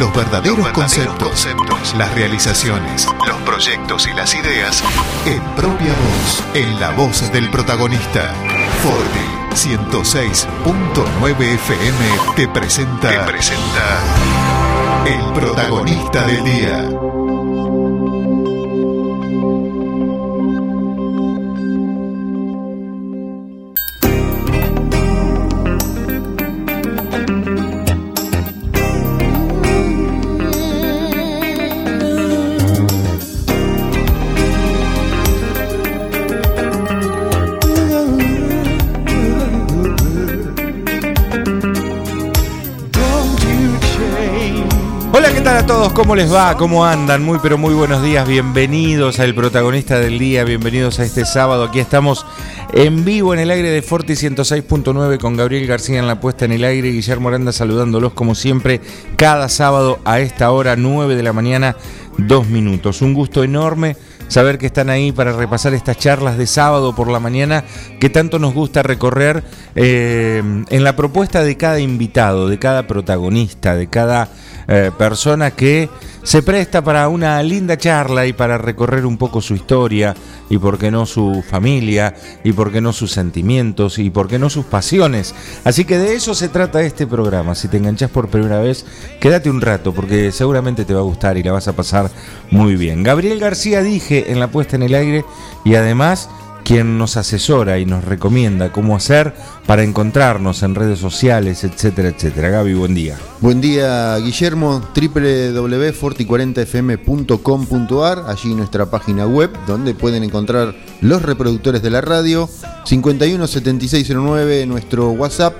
los verdaderos, conceptos, las realizaciones, los proyectos y las ideas en propia voz, en la voz del protagonista. Forti 106.9 FM te presenta, te presenta el protagonista del día. Todos, ¿cómo les va? ¿Cómo andan? Muy pero muy buenos días, bienvenidos al protagonista del día, bienvenidos a este sábado. Aquí estamos en vivo en el aire de Forti 106.9 con Gabriel García en la puesta en el aire Guillermo Aranda saludándolos como siempre cada sábado a esta hora 9 de la mañana, dos minutos. Un gusto enorme saber que están ahí para repasar estas charlas de sábado por la mañana que tanto nos gusta recorrer eh, en la propuesta de cada invitado, de cada protagonista, de cada eh, persona que se presta para una linda charla y para recorrer un poco su historia y por qué no su familia y por qué no sus sentimientos y por qué no sus pasiones. Así que de eso se trata este programa. Si te enganchas por primera vez, quédate un rato porque seguramente te va a gustar y la vas a pasar muy bien. Gabriel García dije en la puesta en el aire y además quien nos asesora y nos recomienda cómo hacer para encontrarnos en redes sociales, etcétera, etcétera. Gaby, buen día. Buen día, Guillermo. www.forti40fm.com.ar, allí nuestra página web, donde pueden encontrar los reproductores de la radio, 517609, nuestro WhatsApp,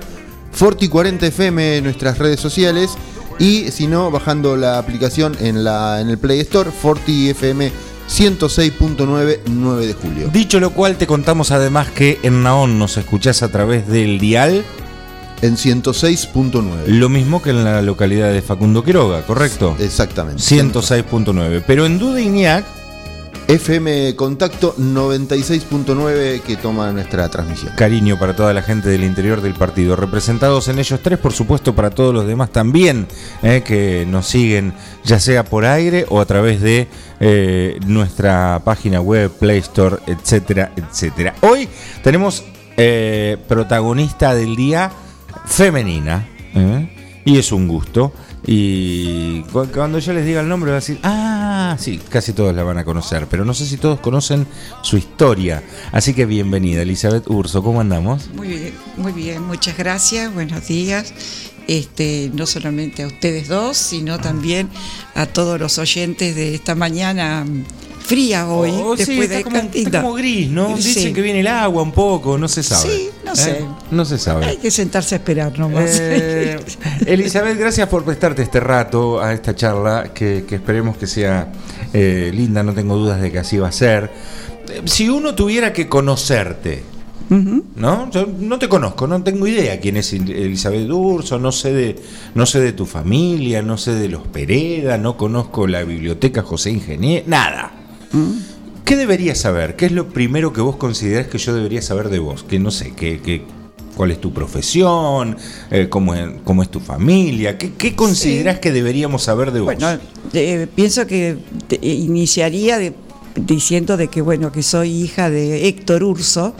Forti40fm, nuestras redes sociales, y si no, bajando la aplicación en, la, en el Play Store, FortiFM 106.9 9 de julio. Dicho lo cual, te contamos además que en Naón nos escuchás a través del dial. En 106.9. Lo mismo que en la localidad de Facundo Quiroga, ¿correcto? Exactamente. 106.9. Pero en Dudignac FM Contacto 96.9 que toma nuestra transmisión. Cariño para toda la gente del interior del partido. Representados en ellos tres, por supuesto, para todos los demás también, eh, que nos siguen ya sea por aire o a través de eh, nuestra página web, Play Store, etcétera, etcétera. Hoy tenemos eh, protagonista del día femenina. Y es un gusto. Y cuando yo les diga el nombre, va a decir, ah, sí, casi todos la van a conocer, pero no sé si todos conocen su historia. Así que bienvenida, Elizabeth Urso, ¿cómo andamos? Muy bien, muy bien, muchas gracias, buenos días. Este, no solamente a ustedes dos, sino también a todos los oyentes de esta mañana fría hoy, oh, después de como, está como gris, ¿no? Dicen que viene el agua un poco, no se sabe. Sí, no sé. ¿Eh? No se sabe. Hay que sentarse a esperar nomás. Eh, Elizabeth, gracias por prestarte este rato a esta charla, que, esperemos que sea eh, linda, no tengo dudas de que así va a ser. Si uno tuviera que conocerte, ¿No? Yo no te conozco, no tengo idea quién es Elizabeth Urso, no sé de, no sé de tu familia, no sé de los Pereda, no conozco la biblioteca José Ingenier, nada. ¿Qué deberías saber? ¿Qué es lo primero que vos considerás que yo debería saber de vos? Que no sé, que, cuál es tu profesión, eh, cómo, es, tu familia, ¿qué, qué considerás que deberíamos saber de vos? Bueno, eh, pienso que iniciaría diciendo de que bueno que soy hija de Héctor Urso,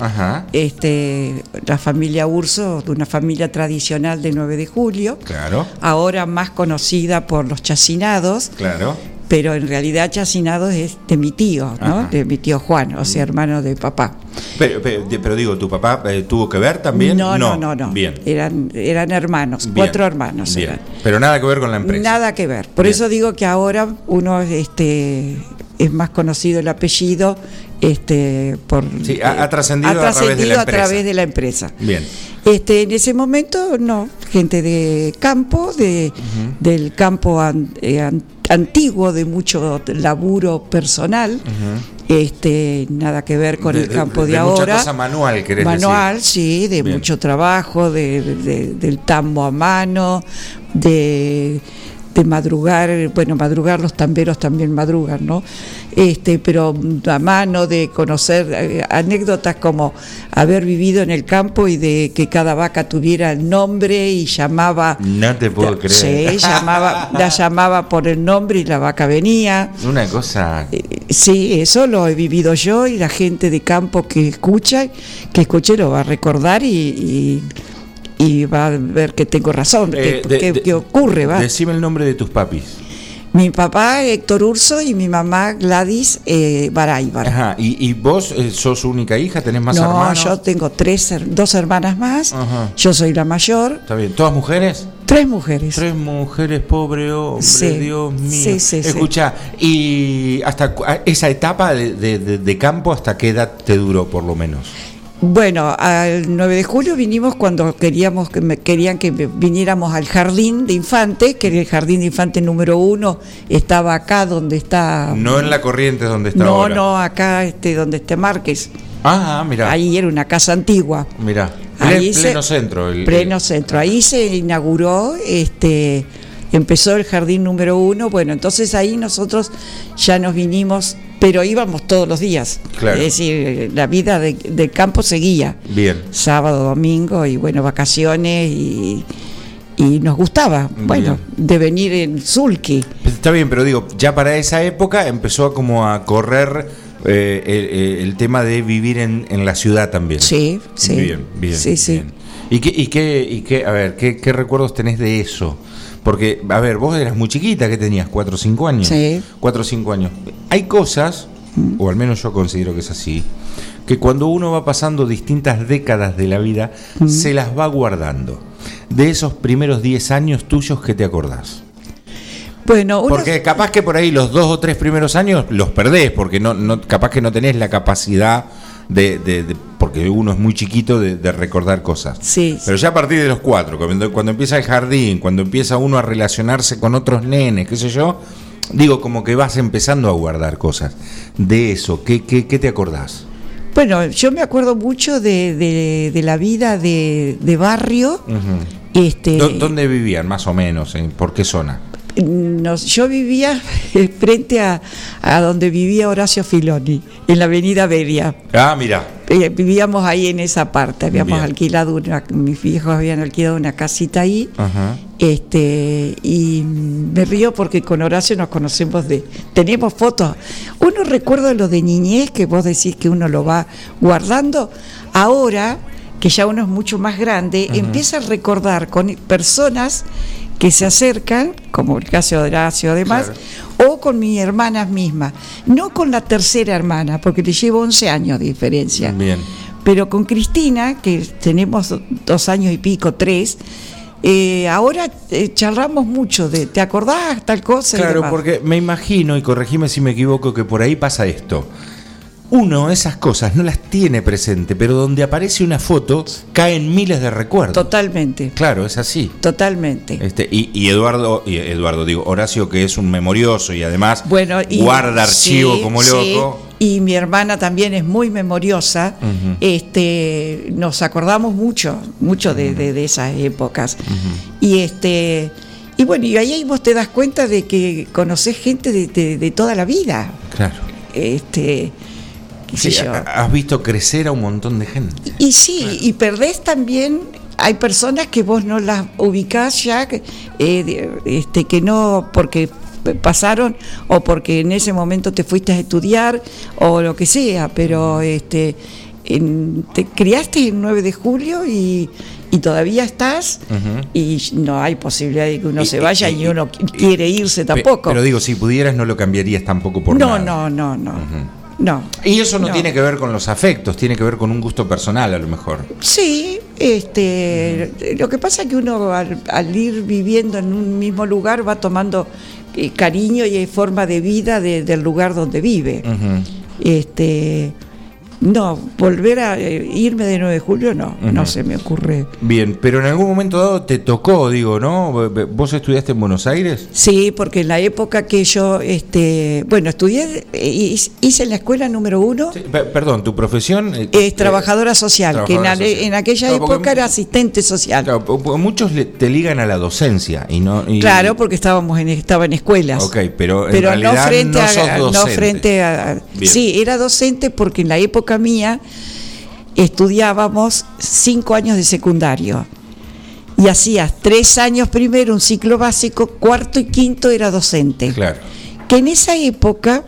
este la familia Urso, de una familia tradicional de 9 de julio, claro. ahora más conocida por los chacinados. Claro pero en realidad Chacinado es de mi tío, ¿no? De mi tío Juan, o sea, hermano de papá. Pero, pero, digo, ¿tu papá eh, tuvo que ver también? No, no, no, no. Bien. Eran, eran hermanos, cuatro hermanos. Bien. Pero nada que ver con la empresa. Nada que ver. Por eso digo que ahora uno este, es más conocido el apellido este por sí, ha, trascendido, a, través de, la a través de la empresa. Bien. Este, en ese momento no, gente de campo, de, del campo eh, antiguo, de mucho laburo personal, este, nada que ver con el campo de, de ahora. Mucha cosa manual, querés Manual, sí, de mucho trabajo, de, del tambo a mano, de de madrugar, bueno, madrugar los tamberos también madrugan, ¿no? Este, pero a mano de conocer eh, anécdotas como haber vivido en el campo y de que cada vaca tuviera el nombre y llamaba. No te puedo creer. Sí, llamaba, la llamaba por el nombre y la vaca venía. Una cosa. Eh, Sí, eso lo he vivido yo y la gente de campo que escucha, que escuche lo va a recordar y, y, y va a ver que tengo razón, Eh, que, de- que- de- que ocurre, va. Decime el nombre de tus papis. Mi papá Héctor Urso y mi mamá Gladys eh, Baráibar. Ajá. ¿Y, y vos eh, sos única hija? ¿Tenés más no, hermanos? yo tengo tres, dos hermanas más. Ajá. Yo soy la mayor. Está bien. ¿Todas mujeres? Tres mujeres. Tres mujeres, pobre hombre, Sí. Dios mío. Sí, sí, sí. Escucha, ¿y hasta esa etapa de- de- de campo hasta qué edad te duró, por lo menos? Bueno, al 9 de julio vinimos cuando queríamos que me, querían que viniéramos al jardín de infantes, que el jardín de infantes número uno estaba acá donde está. No en la corriente donde está no, ahora. no, acá este donde está Márquez. Ah, mira. Ahí era una casa antigua. Mira. Ahí pleno se- centro. el- Pleno centro. Ahí se inauguró, este, empezó el jardín número uno. Bueno, entonces ahí nosotros ya nos vinimos, pero íbamos todos los días. Claro. Es decir, la vida de- del campo seguía. Bien. Sábado, domingo y bueno, vacaciones y, y nos gustaba, bueno, de venir en Zulki. Pues Está bien, pero digo, ya para esa época empezó como a correr eh, el, el tema de vivir en, en la ciudad también. Sí, sí. Bien, bien. Sí, sí. bien. ¿Y qué, y qué, y qué, a ver, qué, qué recuerdos tenés de eso? Porque, a ver, vos eras muy chiquita, ¿qué tenías? ¿Cuatro o cinco años? Sí. Cuatro o cinco años. Hay cosas, o al menos yo considero que es así, que cuando uno va pasando distintas décadas de la vida, se las va guardando. De esos primeros 10 años tuyos que te acordás. Bueno, Porque capaz que por ahí los dos o tres primeros años los perdés, porque no, no capaz que no tenés la capacidad de, de- de- porque uno es muy chiquito de, de recordar cosas. Sí. Pero ya a partir de los cuatro, cuando, cuando empieza el jardín, cuando empieza uno a relacionarse con otros nenes, qué sé yo, digo como que vas empezando a guardar cosas. De eso, ¿qué, qué, qué te acordás? Bueno, yo me acuerdo mucho de, de- de la vida de, de barrio. este, ¿Dó- ¿Dónde vivían más o menos? ¿En, ¿Por qué zona? Nos- yo vivía frente a, a donde vivía Horacio Filoni, en la avenida Beria. Ah, mira. Eh, vivíamos ahí en esa parte, habíamos Bien. alquilado una, mis viejos habían alquilado una casita ahí. Ajá. Este, y me río porque con Horacio nos conocemos de, tenemos fotos. Uno recuerda lo de niñez que vos decís que uno lo va guardando. Ahora, que ya uno es mucho más grande, empieza a recordar con personas que se acercan, como el caso de Horacio además, o con mis hermanas mismas. No con la tercera hermana, porque le llevo 11 años de diferencia. Bien. Pero con Cristina, que tenemos do- dos años y pico, tres, eh, ahora eh, charlamos mucho de, ¿te acordás tal cosa? Claro, porque me imagino, y corregime si me equivoco, que por ahí pasa esto. Uno esas cosas no las tiene presente, pero donde aparece una foto caen miles de recuerdos. Totalmente, Claro, es así. totalmente. Este, y, y Eduardo, y Eduardo, digo, Horacio, que es un memorioso y además Bueno, y, guarda archivo sí, como sí, loco. y mi hermana también es muy memoriosa. Este, nos acordamos mucho, mucho de, de- de esas épocas. Y este, y bueno, y ahí vos te das cuenta de que conocés gente de, de- de toda la vida. Claro. Este, qué sé Sí, yo. has visto crecer a un montón de gente. Y sí, y perdés también, hay personas que vos no las ubicás ya, que, eh, este, que no, porque pasaron o porque en ese momento te fuiste a estudiar o lo que sea, pero este, en- te criaste el 9 de julio y, y todavía estás y no hay posibilidad de que uno Y- se vaya y, y- uno quiere irse tampoco. Pero digo, si pudieras no lo cambiarías tampoco por no, nada. no, no, no, no. Y eso no, No. tiene que ver con los afectos, tiene que ver con un gusto personal a lo mejor. Sí, este, lo que pasa es que uno al, al ir viviendo en un mismo lugar va tomando eh, cariño y forma de vida de- del lugar donde vive. Este, no, volver a eh, irme de 9 de julio no, no se me ocurre. Bien, pero en algún momento dado te tocó, digo, ¿no? ¿Vos estudiaste en Buenos Aires? Sí, porque en la época que yo, este, bueno, estudié, eh, hice en la escuela número uno. Sí, perdón, tu profesión. eh, Es trabajadora social, que en, social. aquella Claro, porque- época era asistente social. Claro, muchos te ligan a la docencia y no. y- Claro, porque estábamos en, estaba en escuelas. Ok, pero en pero realidad no frente no a, sos no frente a Bien. sí era docente porque en la época mía estudiábamos cinco años de secundario y hacías tres años primero un ciclo básico cuarto y quinto era docente Claro. que en esa época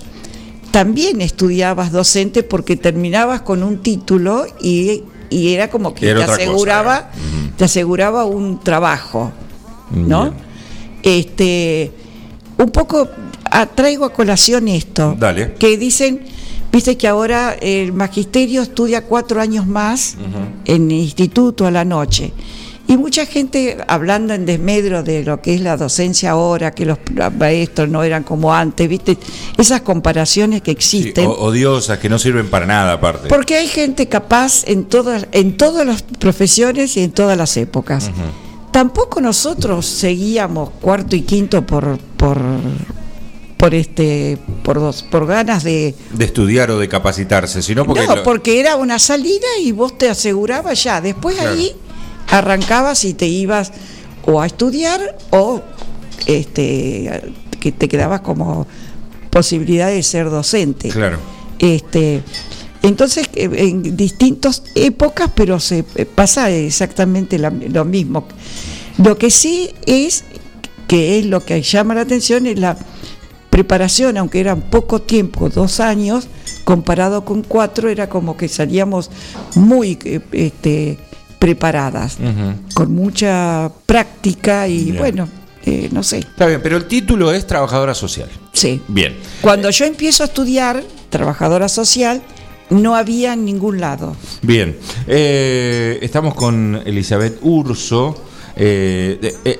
también estudiabas docente porque terminabas con un título y, y era como que Era te cosa, aseguraba te aseguraba un trabajo ¿no? Bien. Este, un poco a- traigo a colación esto, Dale. que dicen, viste que ahora el magisterio estudia cuatro años más en el instituto a la noche. Y mucha gente hablando en desmedro de lo que es la docencia ahora, que los maestros no eran como antes, viste, esas comparaciones que Sí, existen. o- odiosas que no sirven para nada, aparte. Porque hay gente capaz en todas, en todas las profesiones y en todas las épocas. Tampoco nosotros seguíamos cuarto y quinto por por por este por dos, por ganas de De estudiar o de capacitarse, sino porque. no, lo- porque era una salida y vos te asegurabas ya. Después Claro. ahí arrancabas y te ibas o a estudiar o este que te quedabas como posibilidad de ser docente. Claro. Este, entonces, eh, en distintas épocas, pero se eh, pasa exactamente la- lo mismo. Lo que sí es, que es lo que llama la atención, es la preparación, aunque eran poco tiempo, dos años, comparado con cuatro, era como que salíamos muy eh, este, preparadas, con mucha práctica y Bien. bueno, eh, no sé, Está bien, pero el título es trabajadora social. sí. Bien. Cuando yo empiezo a estudiar trabajadora social, no había en ningún lado. Bien. Eh, estamos con Elizabeth Urso. Eh,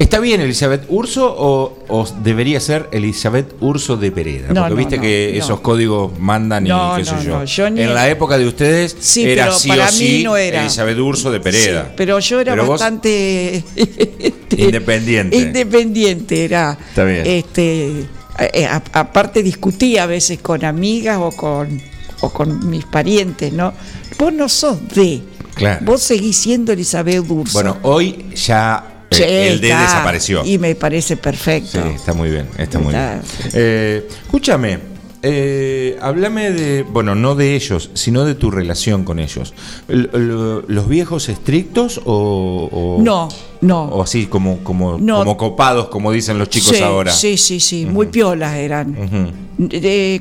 ¿Está bien Elizabeth Urso o, o debería ser Elizabeth Urso de Pereda? No, Porque no, viste no, que esos códigos mandan y No, qué sé no, yo. no, yo ni- En la época de ustedes Sí, era pero sí para o mí sí no era. Elizabeth Urso de Pereda. Sí, pero yo era Pero bastante este, Independiente. Independiente era. Está bien. Este, eh, aparte discutía a veces con amigas o con o con mis parientes, ¿no? Vos no sos de. Claro. Vos seguís siendo Elizabeth Durso. Bueno, hoy ya eh, el D desapareció. Y me parece perfecto. Sí, está muy bien, está muy bien. Eh, escúchame, eh, háblame de, bueno, no de ellos, sino de tu relación con ellos. ¿Los viejos estrictos o, o- No, no. o así como, como, No. como copados, como dicen los chicos sí, ahora? Sí, sí, sí, muy piolas eran.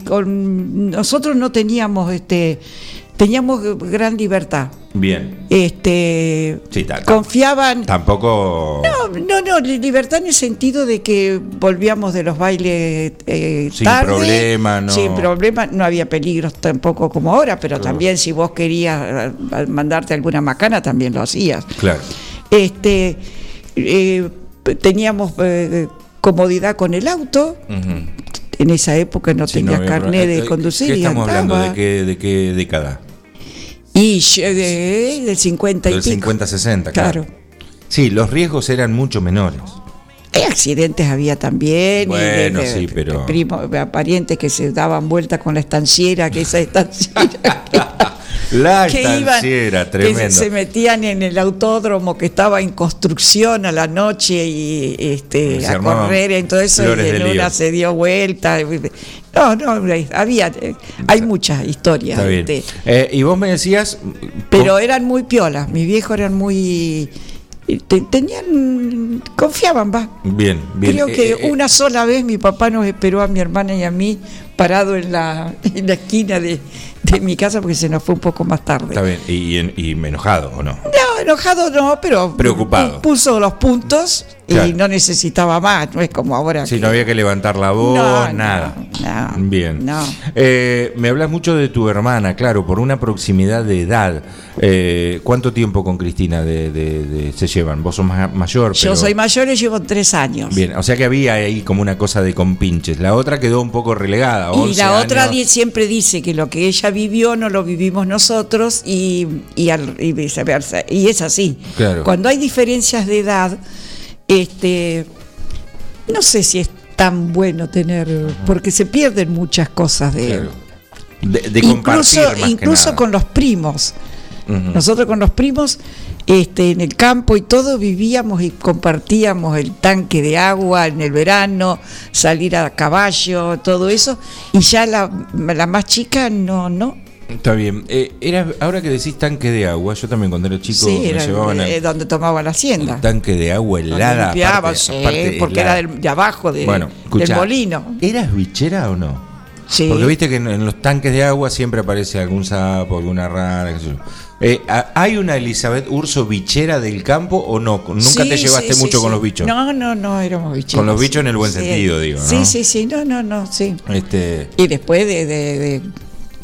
Con, nosotros no teníamos este teníamos gran libertad. Bien. Este Sí, confiaban Tampoco. no, no, no, li- libertad en el sentido de que volvíamos de los bailes eh, Sin tarde, problema, no. Sin problema, no había peligros tampoco como ahora, pero también si vos querías mandarte alguna macana, también lo hacías. Claro. Este, eh, teníamos eh, comodidad con el auto. En esa época no Sí, no había carnet de Eh, conducir ¿Qué y estamos hablando? ¿De qué, ¿De qué década? Y del 50 y Del pico. 50-60, claro. Claro. Sí, los riesgos eran mucho menores. Eh, accidentes había también. y Bueno, sí, pero- Primos, parientes que se daban vuelta con la estanciera, que esa estanciera. que- La que iban, estanciera, que tremendo. se metían en el autódromo que estaba en construcción a la noche y Y este a correr en todo y de en lío. una se dio vuelta no no había eh, hay muchas historias Está bien. este, Eh, y vos me decías. pero eran muy piolas mis viejos eran muy tenían confiaban va Bien, bien. Creo Eh, que eh, eh, una sola vez mi papá nos esperó a mi hermana y a mí parado en la, en la esquina de, de mi casa porque se nos fue un poco más tarde. Está bien. Y, y, y enojado, ¿o no? No, enojado no, pero Preocupado. pu- puso los puntos Claro. y no necesitaba más, no es como ahora. Sí, que- no había que levantar la voz, No, nada. no, Bien. Eh, me hablas mucho de tu hermana, claro, por una proximidad de edad. Eh, ¿Cuánto tiempo con Cristina de, de- de- se llevan? Vos sos ma- mayor. Yo soy mayor y llevo tres años. Bien, o sea que había ahí como una cosa de compinches. La otra quedó un poco relegada. Y 11 la otra años. siempre dice que lo que ella vivió no lo vivimos nosotros y, y, al- y viceversa. Y es así. Claro. Cuando hay diferencias de edad, este, no sé si es tan bueno tener, porque se pierden muchas cosas de... Claro. De, de incluso que nada. con los primos. Nosotros con los primos, este, en el campo y todo vivíamos y compartíamos el tanque de agua en el verano, salir a caballo, todo eso. Y ya la, la más chica no, no. Está bien. Eh, era, ahora que decís tanque de agua, yo también cuando era chico sí, me era llevaban eh, al donde tomaba la hacienda. el tanque de agua helada. limpiaba, aparte- sí, aparte porque helada. era del- de abajo de- bueno, del molino. ¿Eras bichera o no? Sí. Porque viste que en, en los tanques de agua siempre aparece algún sapo, alguna rana, qué sé yo. Eh, ¿ha- ¿Hay una Elizabeth Urso bichera del campo o no? ¿Nunca Sí, te llevaste sí, mucho con los bichos? No, no, no, éramos bichos. Con los bichos en el buen sentido, digo, ¿no? Sí, sí, sí, no, no, no, sí. Este, Y después de, de, de-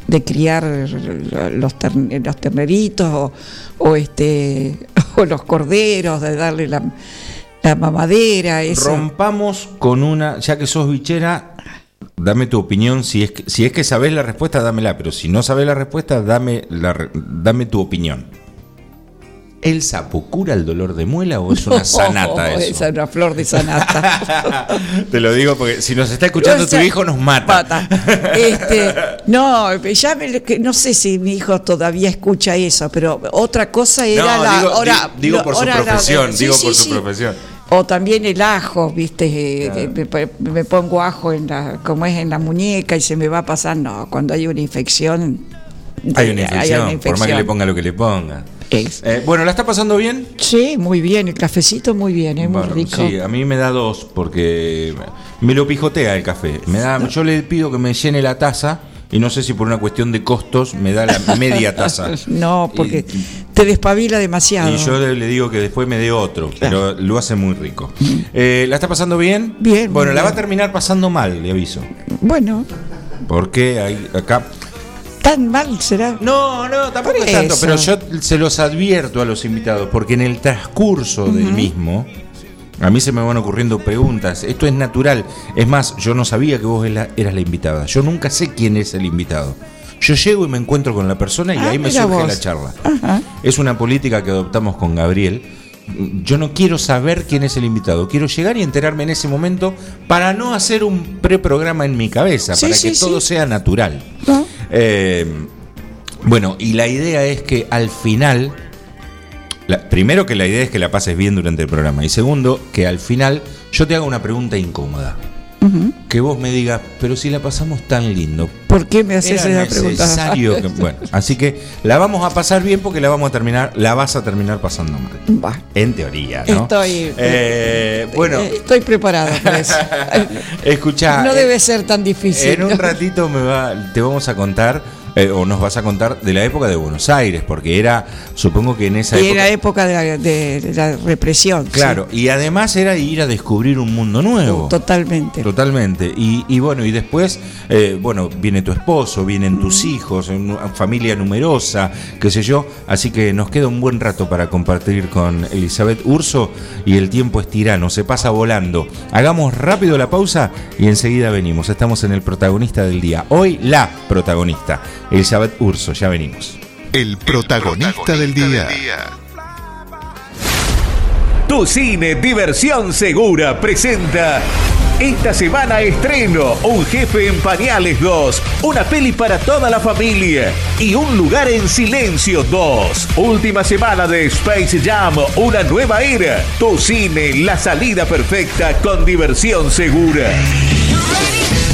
de criar los, tern- los terneritos o, o este o los corderos, de darle la, la mamadera, eso. rompamos con una, ya que sos bichera, dame tu opinión. Si es que, si es que sabés la respuesta, dámela. Pero si no sabés la respuesta, dame, la, dame tu opinión. ¿El sapo cura el dolor de muela o es una sanata eso? Esa es una flor de sanata. Te lo digo porque si nos está escuchando O sea, tu hijo nos mata. Este, no, ya me- que no sé si mi hijo todavía escucha eso, pero otra cosa era No, la digo- hora- por su hora profesión, digo sí, por su sí. profesión. O también el ajo, viste, eh, que me, me pongo ajo en la, como es en la muñeca y se me va a pasar. No, cuando hay una infección. Hay una eh, infección, por más que infección. le ponga lo que le ponga. Es. Eh, bueno, ¿la está pasando bien? Sí, muy bien, el cafecito muy bien, es muy Bueno, rico. Sí, a mí me da dos porque me lo pijotea el café. Me da, yo le pido que me llene la taza y no sé si por una cuestión de costos me da la media taza. No, porque Y- te despabila demasiado. Y yo le, le digo que después me dé otro, pero lo hace muy rico. Eh, ¿La está pasando bien? Bien, Bueno, muy la va a terminar pasando mal, le aviso. Bueno, Porque hay acá. Tan mal será. No, no, tampoco es tanto, pero yo se los advierto a los invitados, porque en el transcurso del mismo, a mí se me van ocurriendo preguntas. Esto es natural. Es más, yo no sabía que vos era- eras la invitada. Yo nunca sé quién es el invitado. Yo llego y me encuentro con la persona y Ah, ahí me surge vos. la charla. Ajá. Es una política que adoptamos con Gabriel. Yo no quiero saber quién es el invitado. Quiero llegar y enterarme en ese momento para no hacer un preprograma en mi cabeza, Sí, para sí, que sí. todo sea natural. ¿No? Eh, bueno, y la idea es que al final, primero que la idea es que la pases bien durante el programa y segundo que al final yo te haga una pregunta incómoda. Que vos me digas, pero si la pasamos tan lindo, ¿Por qué me haces esa pregunta? necesario que- bueno, así que la vamos a pasar bien porque la vamos a terminar, la vas a terminar pasando mal. Va. En teoría, ¿no? Estoy- Eh, bueno, Eh, Estoy preparada para eso. escucha. no debe ser tan difícil. En un ratito me va, te vamos a contar, eh, o nos vas a contar de la época de Buenos Aires, porque era, supongo que en esa Y época. era época de la, de la represión. Claro, y además era ir a descubrir un mundo nuevo. Totalmente. Totalmente. Y, y bueno, y después, eh, bueno, viene tu esposo, vienen tus hijos, una familia numerosa, qué sé yo. Así que nos queda un buen rato para compartir con Elizabeth Urso y el tiempo es tirano, se pasa volando. Hagamos rápido la pausa y enseguida venimos. Estamos en el protagonista del día. Hoy la protagonista, Elizabeth Urso. Ya venimos. El protagonista del día. Tu cine Diversión Segura presenta esta semana estreno Un jefe en pañales 2, una peli para toda la familia y Un lugar en silencio 2. Última semana de Space Jam, una nueva era. Tu cine, la salida perfecta con diversión segura.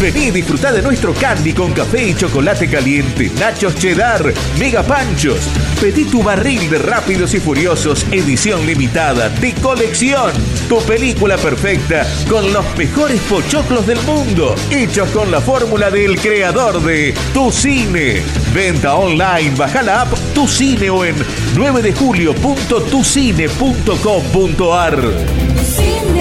Vení y disfrutá de nuestro candy con café y chocolate caliente, nachos cheddar, mega panchos. Pedí tu barril de Rápidos y Furiosos, edición limitada, de colección. Tu película perfecta con los mejores pochoclos del mundo, hechos con la fórmula del creador de Tu Cine. Venta online, baja la app Tu Cine o en 9 de julio.tucine.com.ar.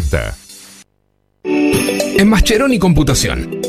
2040. En Mascheroni Computación,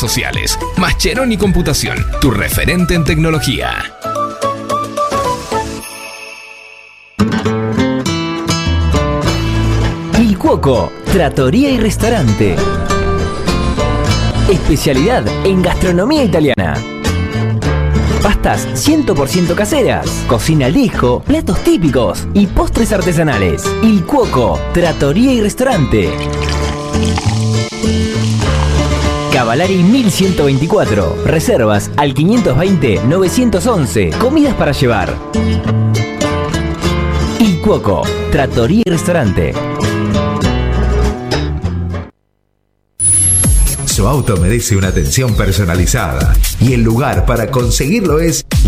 sociales. Mascheroni Computación, tu referente en tecnología. Il Cuoco, Trattoria y Restaurante. Especialidad en gastronomía italiana. Pastas 100% caseras, cocina al platos típicos y postres artesanales. Il Cuoco, Trattoria y Restaurante. Cavalari 1124. Reservas al 520-911. Comidas para llevar. Il Cuoco, Trattoria y Restaurante. Su auto merece una atención personalizada y el lugar para conseguirlo es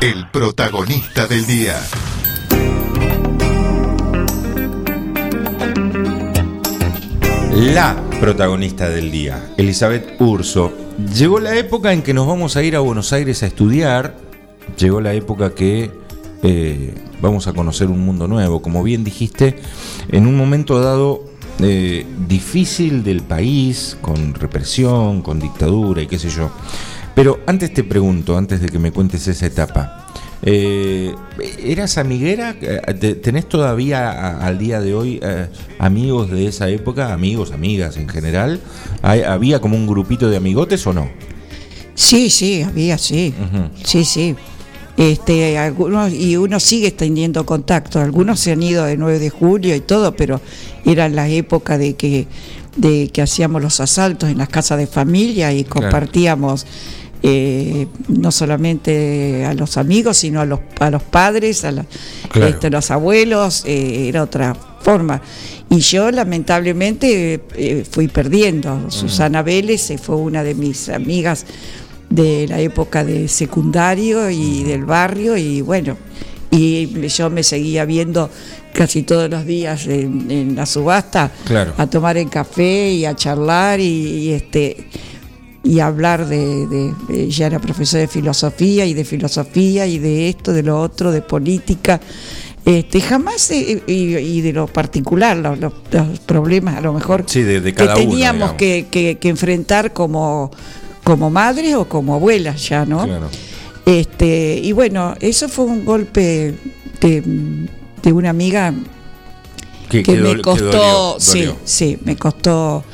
El protagonista del día. la protagonista del día, Elizabeth Urso. Llegó la época en que nos vamos a ir a Buenos Aires a estudiar, llegó la época que eh, vamos a conocer un mundo nuevo, como bien dijiste, en un momento dado eh, difícil del país, con represión, con dictadura y qué sé yo. Pero antes te pregunto, antes de que me cuentes esa etapa, eh, ¿eras amiguera? Eh, te- ¿Tenés todavía a- al día de hoy eh, amigos de esa época? Amigos, amigas en general. ¿Hay- ¿Había como un grupito de amigotes o no? Sí, sí, había, sí. Sí, sí. Este, algunos, y uno sigue teniendo contacto. Algunos se han ido de 9 de julio y todo, pero épocas de que, de que hacíamos los asaltos en las casas de familia y compartíamos eh, no solamente a los amigos, sino a los, a los padres, a la- Claro. este, los abuelos, eh, era otra forma. Y yo lamentablemente eh, fui perdiendo. Susana Vélez fue una de mis amigas de la época de secundario y del barrio y bueno, y yo me seguía viendo casi todos los días en, en la subasta Claro. a tomar el café y a charlar y, y, este y hablar de, de- de- ella era profesora de filosofía y de filosofía y de esto, de lo otro, de política. Este, jamás, eh, y, y de lo particular, los, los- los problemas a lo mejor Sí, de, de que uno. teníamos que, que- que enfrentar como, como madres o como abuelas ya, ¿no? Claro. Este, y bueno, eso fue un golpe de, de una amiga Que- que, que me costó, dolió, sí, dolió. sí, me costó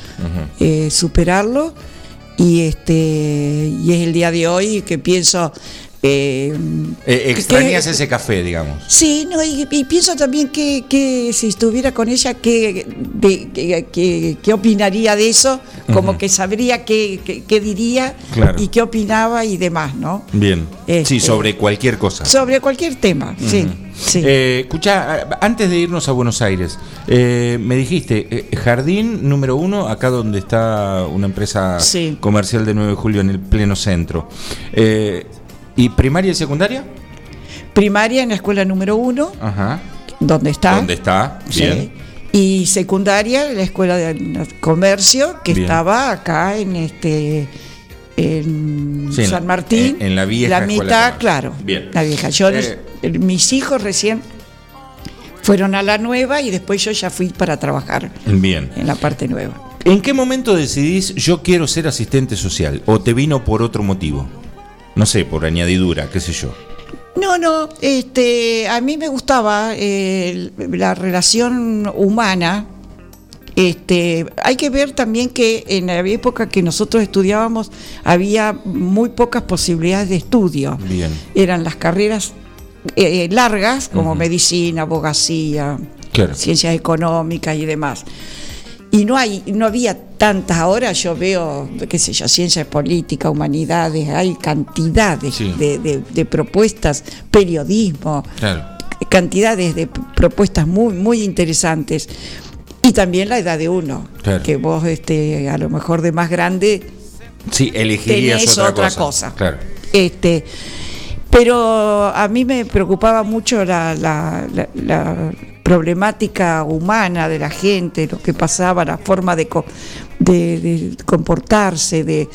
eh, superarlo y este y es el día de hoy que pienso eh, Eh, extrañas que- ese café, digamos. Sí, no, y, y pienso también que, que si estuviera con ella, ¿qué que, que- opinaría de eso? Como que sabría qué, diría Claro. y qué opinaba y demás, ¿no? Bien. Este- Sí, sobre cualquier cosa. Sobre cualquier tema, sí. Sí. Eh, escucha, antes de irnos a Buenos Aires, eh, me dijiste, jardín número uno, acá donde está una empresa Sí. comercial de 9 de julio en el pleno centro. Eh, ¿Y primaria y secundaria? Primaria en la escuela número uno, Ajá. donde está. ¿Dónde está? Sí. Y secundaria en la escuela de comercio, que Bien. estaba acá en este en Sí, San Martín. en- en la vieja La mitad, claro. Bien. La vieja. Yo, Eh. mis hijos recién fueron a la nueva y después yo ya fui para trabajar Bien. en la parte nueva. ¿En qué momento decidís yo quiero ser asistente social? ¿O te vino por otro motivo? No sé, por añadidura, qué sé yo. No, no, este, a mí me gustaba eh, la relación humana. Este, hay que ver también que en la época que nosotros estudiábamos había muy pocas posibilidades de estudio. Bien. Eran las carreras eh, largas como medicina, abogacía, Claro. ciencias económicas y demás. Y no hay, no había tantas. Ahora yo veo, qué sé yo, ciencias políticas, humanidades, hay cantidades Sí. de, de- de propuestas, periodismo, Claro. cantidades de propuestas muy, muy interesantes. Y también la edad de uno, Claro. que vos este, a lo mejor de más grande Sí, elegirías Tenés otra, otra cosa. cosa. Claro. este, pero a mí me preocupaba mucho la, la- la- la problemática humana de la gente, lo que pasaba, la forma de, de comportarse, de,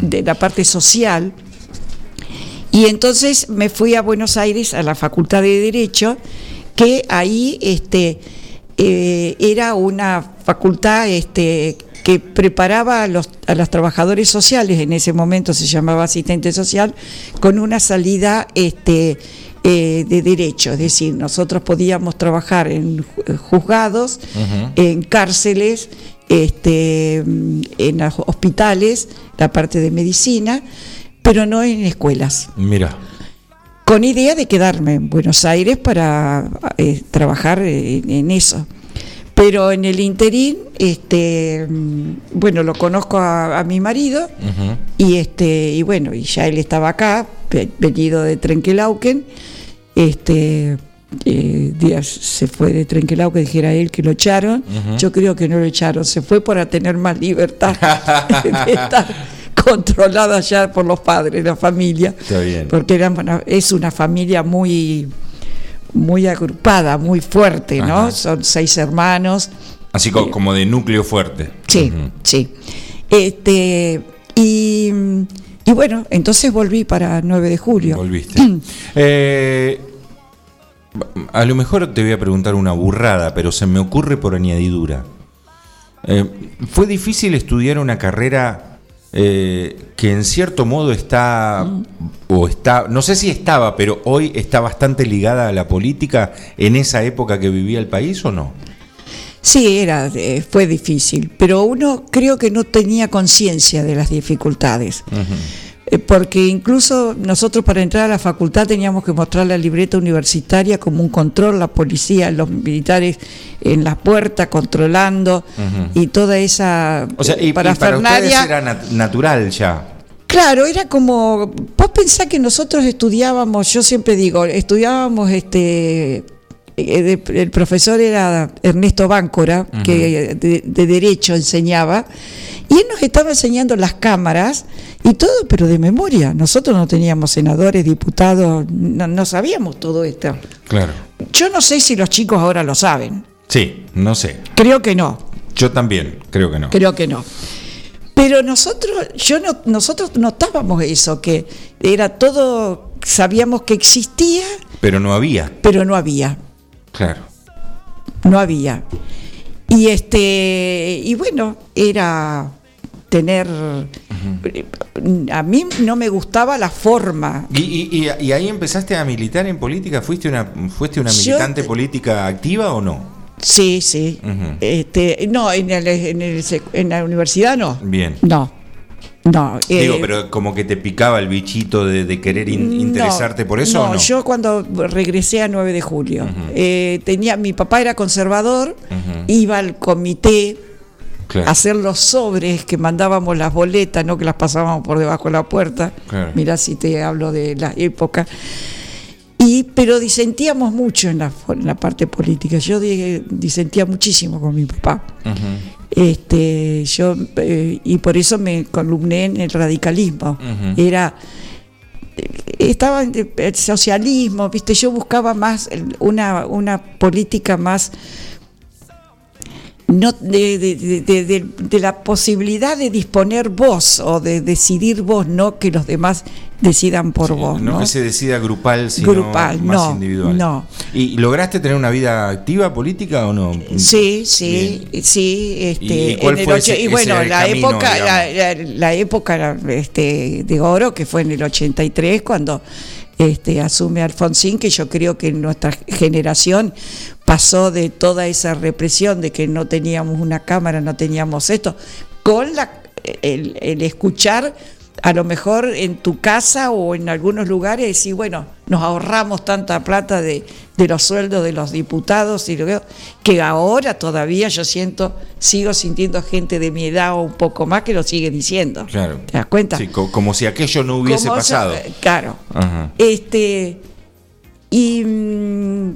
de la parte social. Y entonces me fui a Buenos Aires a la Facultad de Derecho, que ahí este, eh, era una facultad este, que preparaba a los, a los trabajadores sociales, en ese momento se llamaba asistente social, con una salida este, eh, de derecho, es decir, nosotros podíamos trabajar en ju- juzgados, en cárceles, este, en hospitales, la parte de medicina, pero no en escuelas Mira. con idea de quedarme en Buenos Aires para eh, trabajar en, en eso. Pero en el interín, este, mm, bueno, lo conozco a, a mi marido y este y bueno, y ya él estaba acá, ve- venido de Trenquelauquen, este eh, días se fue de Trenquelauquen, dijera él que lo echaron. Yo creo que no lo echaron, se fue para tener más libertad de estar controlada ya por los padres, la familia Está bien. porque era una- es una familia muy muy agrupada, muy fuerte, ¿no? Ajá. Son seis hermanos Así co- como, de núcleo fuerte. Sí, sí. Este, y, y bueno, entonces volví para 9 de julio. Volviste. Eh, a lo mejor te voy a preguntar una burrada, pero se me ocurre por añadidura. Eh, ¿Fue difícil estudiar una carrera eh, que en cierto modo está, o está, no sé si estaba, pero hoy está bastante ligada a la política en esa época que vivía el país o no? Sí, era, eh, fue difícil, pero uno creo que no tenía conciencia de las dificultades. Eh, Porque incluso nosotros para entrar a la facultad teníamos que mostrar la libreta universitaria como un control, la policía, los militares en la puerta controlando y toda esa O sea, y, y para ustedes parafernalia. era nat- natural ya. Claro, era como, vos pensás que nosotros estudiábamos, yo siempre digo, estudiábamos este, el profesor era Ernesto Báncora, que de, de Derecho enseñaba, y él nos estaba enseñando las cámaras y todo, pero de memoria. Nosotros no teníamos senadores, diputados, no, no sabíamos todo esto. Claro. Yo no sé si los chicos ahora lo saben, Sí, no sé. creo que no. Yo también, creo que no. Creo que no. Pero nosotros, yo no, nosotros notábamos eso, que era todo, sabíamos que existía, Pero no había. pero no había, Claro. no había. Y este, y bueno, era tener, a mí no me gustaba la forma. ¿Y, y- ahí empezaste a militar en política? ¿Fuiste una, fuiste una Yo- militante política activa o no? Sí, sí. Este, no, en, el- en, el en la universidad no. Bien. No. No. eh, Digo, pero como que te picaba el bichito de, de querer in- No, interesarte por eso o no? yo cuando regresé a 9 de julio, eh, tenía, mi papá era conservador, iba al comité Claro. a hacer los sobres que mandábamos las boletas, no que las pasábamos por debajo de la puerta. Claro. Mirá si te hablo de la época. Y, pero disentíamos mucho en la, en la parte política. Yo di- disentía muchísimo con mi papá. Este, yo eh, y por eso me columné en el radicalismo. Ujú. Era eh, estaba en el socialismo, viste, yo buscaba más una política más no de, de- de- la posibilidad de disponer vos o de decidir vos, no que los demás decidan por vos. No, ¿no? que se decida grupal, sino Grupal, más no, individual. no. ¿Y lograste tener una vida activa política o no? Sí, sí, sí. Este, ¿Y- cuál en el fue ocho- ese- y bueno, ese la camino, época, la, la- la época este, de oro que fue en el 83 cuando este, asume Alfonsín, que yo creo que nuestra generación pasó de toda esa represión de que no teníamos una cámara, no teníamos esto, con la, el, el escuchar a lo mejor en tu casa o en algunos lugares decir, bueno, nos ahorramos tanta plata de, de los sueldos de los diputados y lo que, que ahora todavía yo siento, sigo sintiendo gente de mi edad o un poco más que lo sigue diciendo. Claro. ¿Te das cuenta? Sí, co- como si aquello no hubiese Como pasado. eso- claro. Ajá. Este y mm,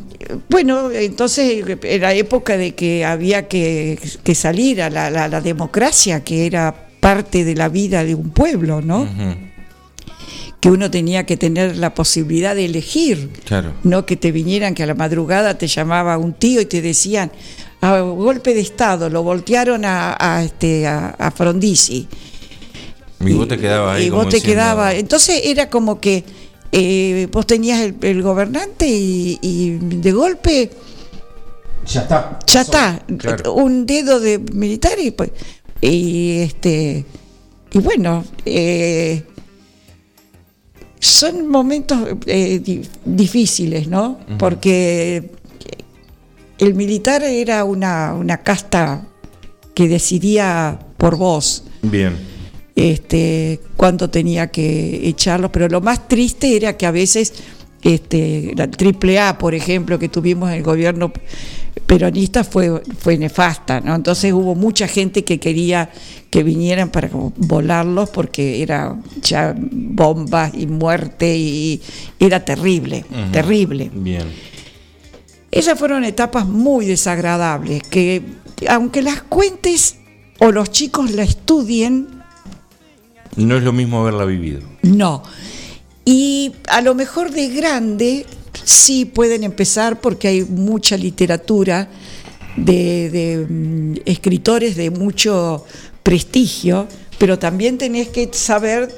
bueno, entonces en la época de que había que, que salir a la, la- la democracia, que era parte de la vida de un pueblo, ¿no? Que uno tenía que tener la posibilidad de elegir, Claro. no que te vinieran, que a la madrugada te llamaba un tío y te decían, a golpe de Estado, lo voltearon a, a, este, a, a Frondizi. Y vos te quedabas ahí. y como vos te diciendo, quedabas. Entonces era como que eh, vos tenías el, el gobernante y, y de golpe Ya está. ya está. Claro. Un dedo de militar y pues. Y este. Y bueno, eh, son momentos eh, di- difíciles, ¿no? Porque el militar era una, una casta que decidía por vos Bien. este, cuándo tenía que echarlos, pero lo más triste era que a veces este, la AAA, por ejemplo, que tuvimos en el gobierno peronista fue, fue nefasta, ¿no? Entonces hubo mucha gente que quería que vinieran para volarlos porque era ya bombas y muerte y era terrible, terrible. Bien. Esas fueron etapas muy desagradables que aunque las cuentes o los chicos la estudien, No es lo mismo haberla vivido. no. Y a lo mejor de grande sí pueden empezar porque hay mucha literatura de, de, mm, escritores de mucho prestigio, pero también tenés que saber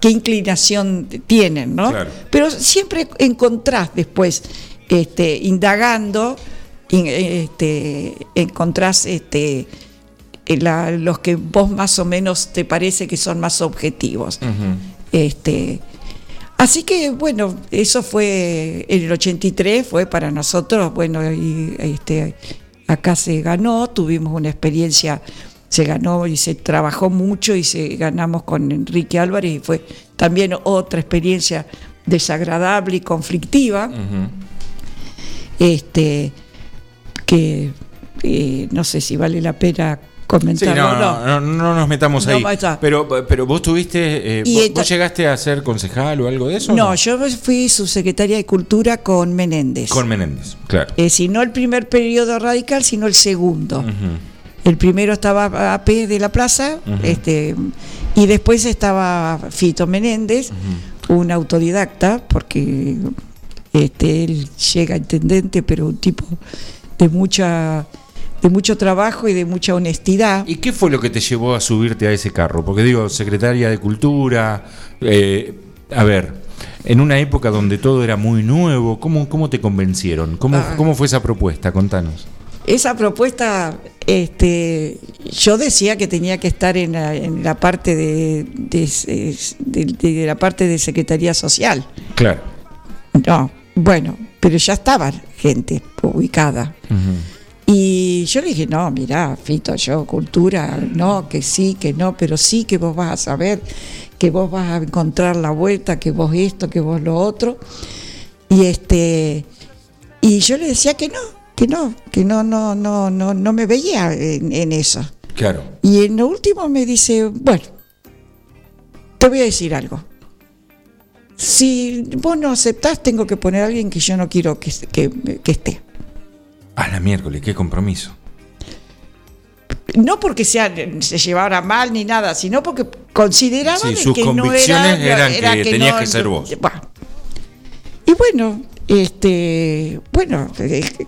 qué inclinación tienen, ¿no? Claro. Pero siempre encontrás después, este, indagando, in- este, encontrás este, eh, la- los que vos más o menos te parece que son más objetivos. Este, así que bueno, eso fue en el 83, fue para nosotros, bueno, y este, acá se ganó, tuvimos una experiencia, se ganó y se trabajó mucho y se ganamos con Enrique Álvarez y fue también otra experiencia desagradable y conflictiva. Este que eh, no sé si vale la pena comentarlo no, o no. no, no, no nos metamos ahí. Pero, pero vos tuviste. eh, vos, esta- vos llegaste a ser concejal o algo de eso? No, yo fui subsecretaria de Cultura con Menéndez. Con Menéndez, claro. Eh, si no el primer periodo radical, sino el segundo. El primero estaba AP de la Plaza, este, y después estaba Fito Menéndez, un autodidacta, porque este, él llega a intendente, pero un tipo de mucha de mucho trabajo y de mucha honestidad. ¿Y qué fue lo que te llevó a subirte a ese carro? Porque digo, secretaria de Cultura, eh, a ver, en una época donde todo era muy nuevo, ¿cómo, cómo te convencieron? ¿Cómo, Ah. ¿Cómo fue esa propuesta? Contanos. Esa propuesta, este, yo decía que tenía que estar en la, en la parte de, de- de- de la parte de Secretaría Social. Claro. No, bueno, pero ya estaba gente ubicada. Y yo le dije, no, mirá, Fito, yo cultura, no, que sí, que no, pero sí que vos vas a saber, que vos vas a encontrar la vuelta, que vos esto, que vos lo otro. Y este, y yo le decía que no, que no, que no, no, no, no, no me veía en, en eso. Claro. Y en lo último me dice, bueno, te voy a decir algo. Si vos no aceptás, tengo que poner a alguien que yo no quiero que, que- que esté. A la miércoles, qué compromiso. No porque se llevara mal ni nada, sino porque consideraban Sí, sus que no era, eran era que tenías no- que ser vos. Bueno. Y bueno, este, bueno,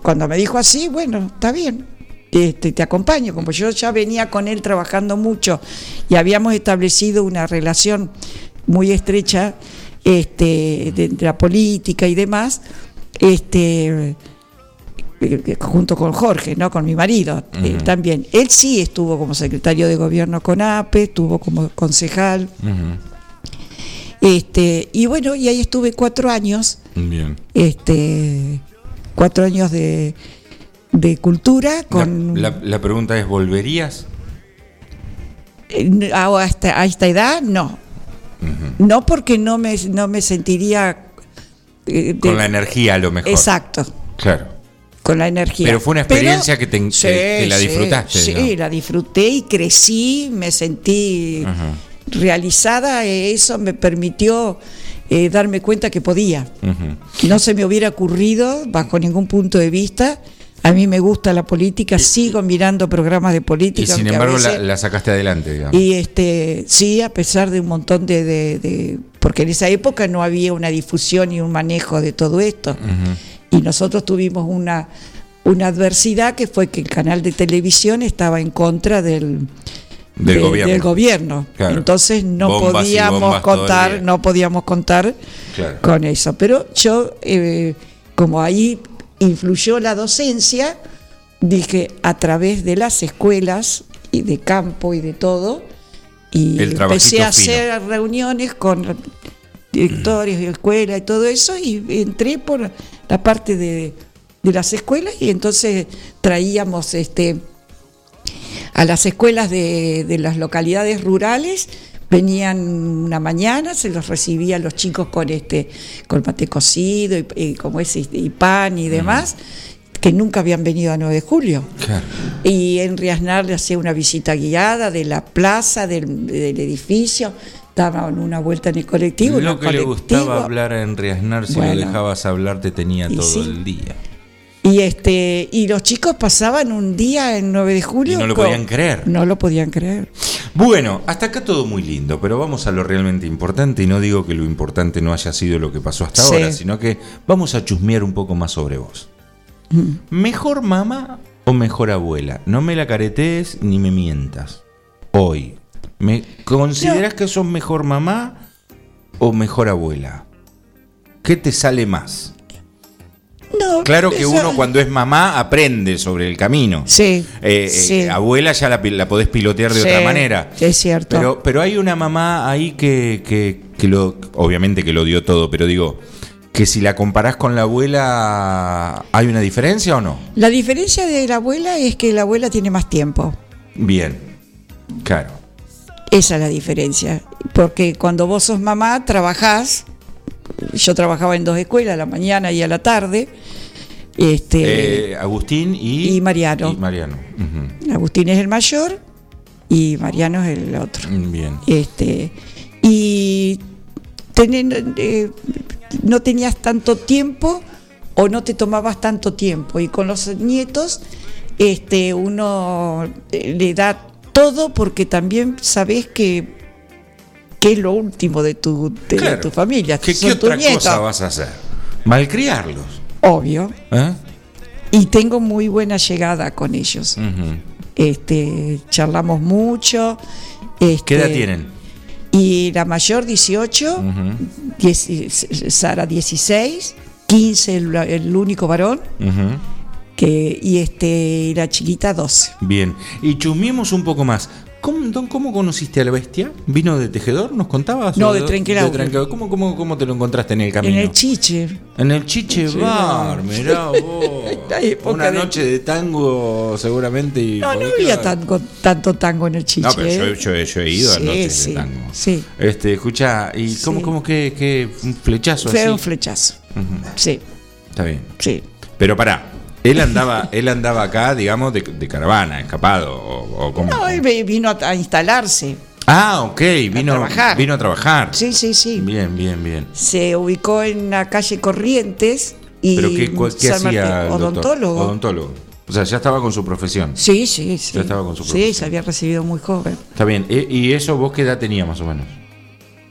cuando me dijo así, bueno, está bien. Este, te acompaño, como yo ya venía con él trabajando mucho y habíamos establecido una relación muy estrecha este, de, de la política y demás, este, junto con Jorge, ¿no? con mi marido eh, Ujú. también. Él sí estuvo como secretario de gobierno con APE, estuvo como concejal, este, y bueno, y ahí estuve cuatro años, Bien. este, cuatro años de, de cultura con La, la- la pregunta es, ¿volverías? eh, a, a esta, a esta edad, no. No porque no me, no me sentiría eh, de- Con la energía a lo mejor. Exacto, Claro. Con la energía. Pero fue una experiencia que te- Sí, que la sí, disfrutaste, Sí, digamos. la disfruté y crecí, me sentí Ajá. realizada, eh, eso me permitió eh, darme cuenta que podía. Ujú. No se me hubiera ocurrido bajo ningún punto de vista. A mí me gusta la política, sigo mirando programas de Y política. sin aunque a embargo la, veces- la sacaste adelante, digamos. y este sí, a pesar de un montón de, de- de- porque en esa época no había una difusión y un manejo de todo esto. Ujú. Y nosotros tuvimos una, una adversidad que fue que el canal de televisión estaba en contra del, Del de- gobierno. del gobierno. Claro. Entonces no Bombas podíamos contar, no podíamos contar Claro. con eso. Pero yo, eh, como ahí influyó la docencia, dije a través de las escuelas y de campo y de todo, y El empecé a fino. hacer reuniones con directores de escuela y todo eso, y entré por la parte de, de las escuelas y entonces traíamos este a las escuelas de, de las localidades rurales venían una mañana, se los recibía a los chicos con este, con mate cocido y, y como es y, y pan y demás, que nunca habían venido a 9 de julio. Claro. Y en Riasnar le hacía una visita guiada de la plaza, del, del edificio, daban una vuelta en el colectivo. Lo el que le gustaba hablar a Enriasnar, si Bueno. lo dejabas hablar, te tenía todo sí. el día. Y este, y los chicos pasaban un día en 9 de julio. Y no lo con- podían creer. No lo podían creer. Bueno, hasta acá todo muy lindo, pero vamos a lo realmente importante y no digo que lo importante no haya sido lo que pasó hasta Sí. ahora, sino que vamos a chusmear un poco más sobre vos. Mm. ¿Mejor mamá o mejor abuela? No me la caretees ni me mientas. Hoy. ¿Me consideras que sos mejor mamá o mejor abuela? ¿Qué te sale más? No, Claro que uno cuando es mamá aprende sobre el camino. Sí, Eh, eh, sí. abuela ya la, podés pilotear de Sí, otra manera. Es cierto. Pero, pero hay una mamá ahí que, que, que lo, obviamente que lo dio todo, pero digo, que si la comparás con la abuela, ¿hay una diferencia o no? La diferencia de la abuela es que la abuela tiene más tiempo. Bien, claro. Esa es la diferencia. Porque cuando vos sos mamá, trabajás. Yo trabajaba en dos escuelas, a la mañana y a la tarde. Este, Eh, Agustín y, y Mariano. y Mariano. Ujú. Agustín es el mayor y Mariano es el otro. Bien. Este, y tenen- eh, no tenías tanto tiempo o no te tomabas tanto tiempo. Y con los nietos, este, uno eh, le da todo porque también sabes que, que es lo último de tu, de Claro. tu familia. ¿Qué, otra nietos. cosa vas a hacer? Malcriarlos. Obvio. ¿eh? Y tengo muy buena llegada con ellos. Este, charlamos mucho. Este, ¿Qué edad tienen? Y la mayor 18, Ujú. dieci- Sara 16, 15 el, el único varón, Ujú. Que, y este la chiquita 12. Bien, y chusmiemos un poco más. ¿Cómo, don, ¿Cómo conociste a la bestia? ¿Vino de tejedor? ¿Nos contabas? No, ¿O de Trenquelauquen. Trenquelauquen? ¿Cómo, cómo, ¿Cómo te lo encontraste en el camino? En el chiche. En el Chiche Sí, Bar, no. mirá vos. Una de- noche de tango seguramente. Y No, no había tango, tanto tango en el chiche. No, pero yo, ¿eh? yo- yo he ido a noches sí, de tango. Sí, Este, escucha, ¿y cómo, cómo que, que un flechazo fue así? un flechazo. Sí, Está bien. sí. Pero pará, él andaba, él andaba acá, digamos, de, de caravana, escapado, o, o cómo. No, él vino a, a instalarse. Ah, ok, vino trabajar. Vino a trabajar. Sí, sí, sí. Bien, bien, bien. Se ubicó en la calle Corrientes y Pero ¿qué, cuál- qué hacía el doctor? odontólogo. Odontólogo. O sea, ya estaba con su profesión. Sí, sí, sí. Ya estaba con su Sí, profesión. se había recibido muy joven. Está bien. E- ¿Y eso vos qué edad tenía más o menos?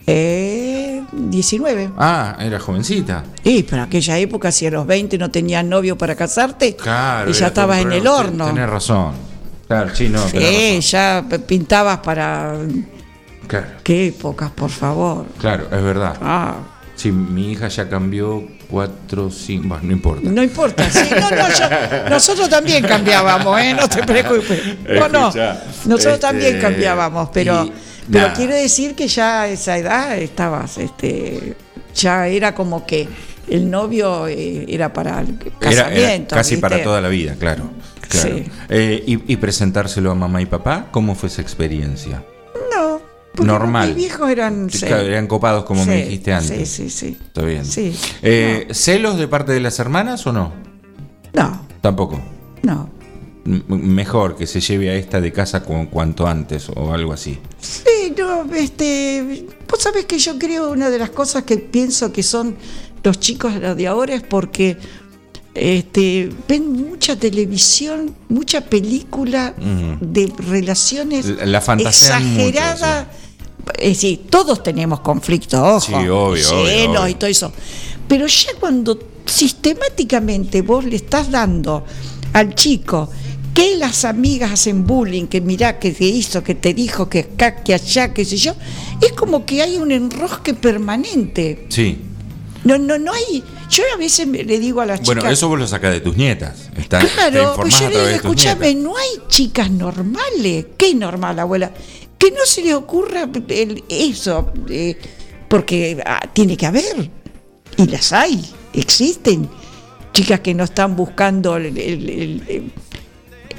Eh, 19. Ah, era jovencita. Y pero aquella época, si a los 20 no tenías novio para casarte, Claro. y ya estabas en el horno. Tenés razón. Claro, sí, no, Sí, razón. ya pintabas para. Claro, Qué épocas, por favor. claro, es verdad. Ah, Sí, mi hija ya cambió cuatro, cinco. Bueno, no importa. no importa. Sí, no, no, yo- nosotros también cambiábamos, ¿eh? No te preocupes. No, no. Nosotros este, también cambiábamos, pero, y pero nada. quiero decir que ya a esa edad estabas, este, ya era como que el novio eh, era para el Era, era casamiento. casi ¿viste? para toda la vida, claro. claro. Sí. Eh, y, y presentárselo a mamá y papá, ¿cómo fue esa experiencia? No, Normal. Mis viejos eran. sí. Eran copados como me dijiste antes. Sí, sí, sí. Está bien. Sí. Eh, ¿Celos de parte de las hermanas o no? No, Tampoco. no. Mejor que se lleve a esta de casa con cuanto antes o algo así. Sí, no, este, vos sabés que yo creo una de las cosas que pienso que son los chicos de ahora es porque este, ven mucha televisión, mucha película de relaciones La- mucho, exageradas. Es decir, todos tenemos conflictos, ojo, Sí, obvio, obvio. y todo eso. Pero ya cuando sistemáticamente vos le estás dando al chico que las amigas hacen bullying, que mirá que te hizo, que te dijo, que acá, que allá, qué sé yo, es como que hay un enrosque permanente. Sí. No, no, no hay. Yo a veces le digo a las Bueno, chicas. eso vos lo sacás de tus nietas. Está, Claro, pues yo le digo, escúchame, no hay chicas normales. ¿Qué normal, abuela? Que no se le ocurra el- eso, eh, porque ah, tiene que haber. Y las hay, existen. Chicas que no están buscando el, el- el-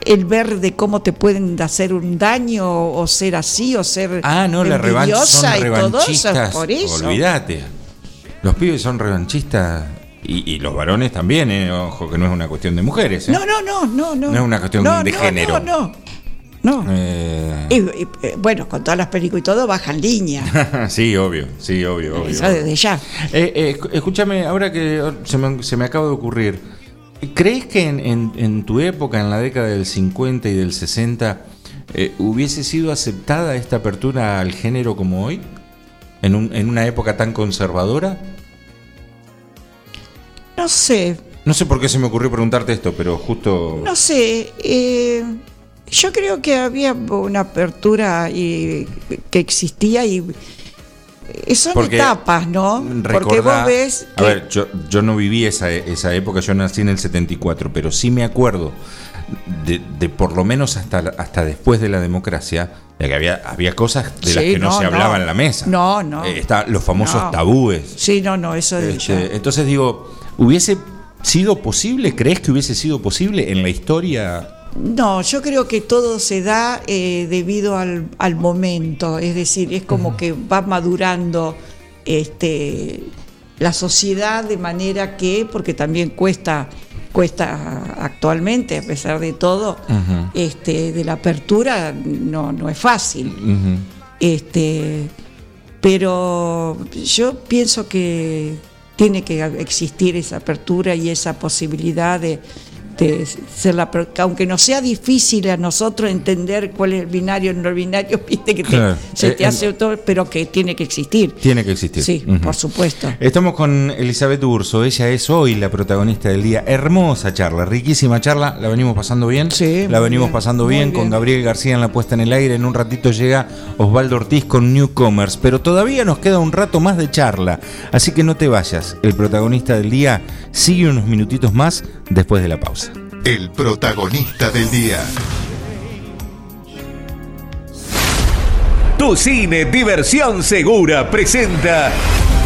el- ver de cómo te pueden hacer un daño o, ser así o ser Ah, no, la revancha son y todo eso, revanchistas. por eso. Olvídate. Los pibes son revanchistas y, y los varones también, eh. ojo que no es una cuestión de mujeres. eh. No, no, no, no, no. No es una cuestión No, de no, género. No, no. No. Eh, Y, y, eh, bueno, con todas las películas y todo bajan línea. sí, obvio, sí, obvio, obvio. Eso desde ya. Escúchame, ahora que se me, se me acaba de ocurrir, ¿crees que en, en- en tu época, en la década del 50 y del 60, eh, hubiese sido aceptada esta apertura al género como hoy? ¿En, un- en una época tan conservadora? No sé, No sé por qué se me ocurrió preguntarte esto, pero justo... No sé, eh, yo creo que había una apertura y, que existía y son Porque etapas, ¿no? Porque vos ves A ver, yo, yo no viví esa, esa época, yo nací en el 74, pero sí me acuerdo de, de por lo menos hasta, hasta después de la democracia, de que había, había cosas de las que no, no, se no. hablaba en la mesa. No, no. Eh, está los famosos No. tabúes. Sí, no, no, eso de Este, entonces digo, ¿hubiese sido posible? ¿Crees que hubiese sido posible en la historia? No, yo creo que todo se da eh, debido al, al momento, es decir, es como que va madurando este, la sociedad de manera que, porque también cuesta, cuesta actualmente, a pesar de todo, este, de la apertura no, no es fácil. Este, pero yo pienso que tiene que existir esa apertura y esa posibilidad de, de ser la, per- que aunque no sea difícil a nosotros entender cuál es el binario no el binario, viste que te- se te Eh, hace todo, pero que tiene que existir. Tiene que existir. Sí, por supuesto. Estamos con Elizabeth Urso, ella es hoy la protagonista del día. Hermosa charla, riquísima charla, la venimos pasando bien. Sí, la venimos bien, pasando bien, con. Gabriel García en la puesta en el aire. En un ratito llega Osvaldo Ortiz con Newcomers, pero todavía nos queda un rato más de charla, así que no te vayas. El protagonista del día sigue unos minutitos más después de la pausa. El protagonista del día. Tu cine Diversión Segura presenta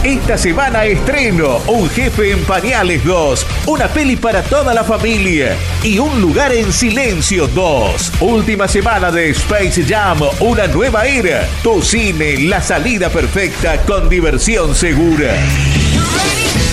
esta semana estreno Un jefe en pañales 2, una peli para toda la familia y Un lugar en silencio 2. Última semana de Space Jam, una nueva era. Tu cine, la salida perfecta con diversión segura.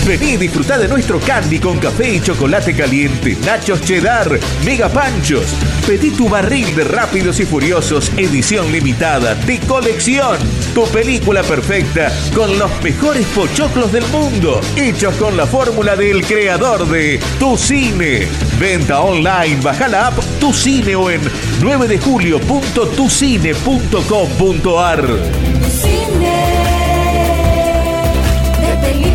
Vení y disfrutá de nuestro candy con café y chocolate caliente, nachos cheddar, mega panchos. Pedí tu barril de Rápidos y Furiosos, edición limitada, de colección. Tu película perfecta con los mejores pochoclos del mundo, hechos con la fórmula del creador de Tu Cine. Venta online, baja la app Tu Cine o en 9 de julio.tucine.com.ar. de película.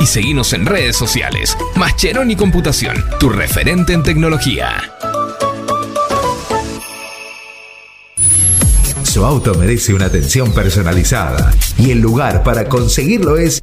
y seguinos en redes sociales. Mascheroni Computación, tu referente en tecnología. Su auto merece una atención personalizada y el lugar para conseguirlo es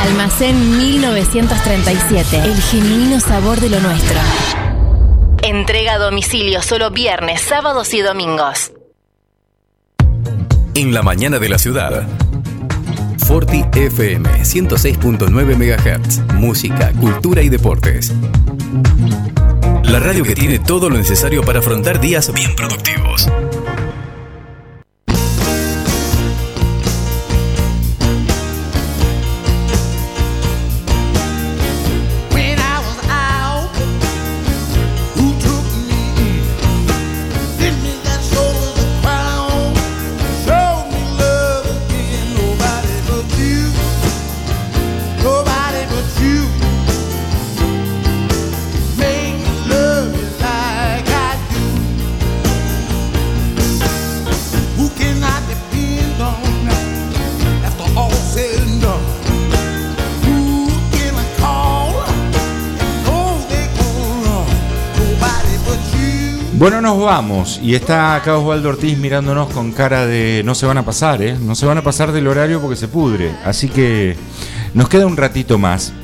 Almacén 1937. El genuino sabor de lo nuestro. Entrega a domicilio solo viernes, sábados y domingos. En la mañana de la ciudad. Forti FM 106.9 MHz. Música, cultura y deportes. La radio que tiene todo lo necesario para afrontar días bien productivos. Bueno, nos vamos. Y está acá Osvaldo Ortiz mirándonos con cara de no se van a pasar, ¿eh? No se van a pasar del horario porque se pudre. Así que nos queda un ratito más.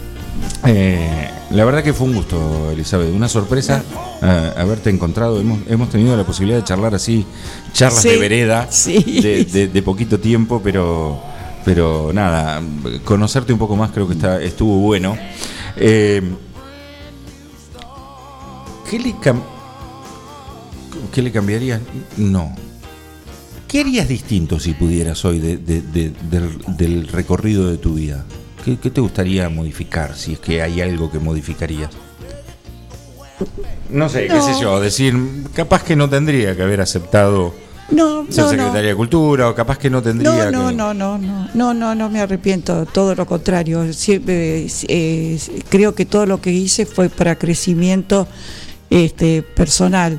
Eh, la verdad que fue un gusto, Elizabeth. Una sorpresa eh, haberte encontrado. Hemos, hemos tenido la posibilidad de charlar así, charlas Sí, de vereda, sí. de, de- de poquito tiempo, pero, pero nada, conocerte un poco más creo que está, estuvo bueno. Eh, ¿Qué le, cam- ¿Qué le cambiarías? No. ¿Qué harías distinto si pudieras hoy de- de- de- del, del recorrido de tu vida? ¿Qué, qué te gustaría modificar si es que hay algo que modificarías? No sé, qué sé yo, decir, capaz que no tendría que haber aceptado No, ser no, no. secretaria de Cultura, o capaz que no tendría No, no, que... no, no, no, no, no, no me arrepiento, todo lo contrario. Siempre, eh, creo que todo lo que hice fue para crecimiento este, personal,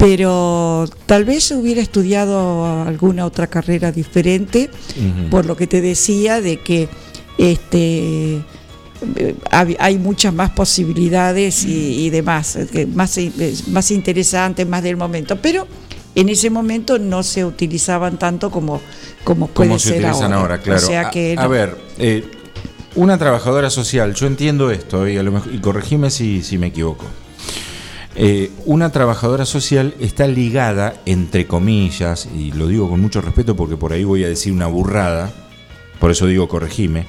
pero tal vez hubiera estudiado alguna otra carrera diferente, por lo que te decía de que este hay muchas más posibilidades y, y demás, eh, más, eh, más interesantes, más del momento, pero en ese momento no se utilizaban tanto como, como puede Como se ser utilizan ahora, ahora. claro. O sea que a, a no. ver, eh, una trabajadora social, yo entiendo esto, y, a lo mejor- y corregime si, si me equivoco. Eh, una trabajadora social está ligada, entre comillas, y lo digo con mucho respeto porque por ahí voy a decir una burrada, por eso digo corregime.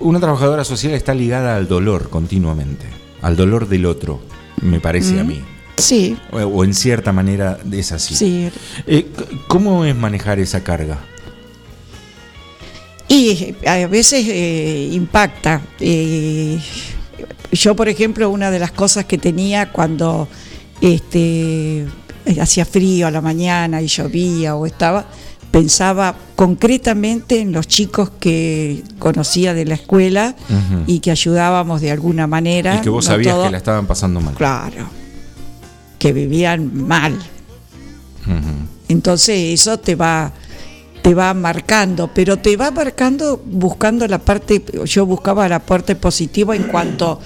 Una trabajadora social está ligada al dolor continuamente, al dolor del otro. me parece a Mm. mí. Sí, O, o en cierta manera es así. sí. Eh, ¿Cómo es manejar esa carga? Y eh, a veces eh, impacta. Eh, yo, por ejemplo, una de las cosas que tenía cuando este, hacía frío a la mañana y llovía o estaba, pensaba concretamente en los chicos que conocía de la escuela y que ayudábamos de alguna manera. Y que vos no sabías todo- que la estaban pasando mal. Claro, que vivían mal. Entonces eso te va te va marcando, pero te va marcando buscando la parte, yo buscaba la parte positiva en cuanto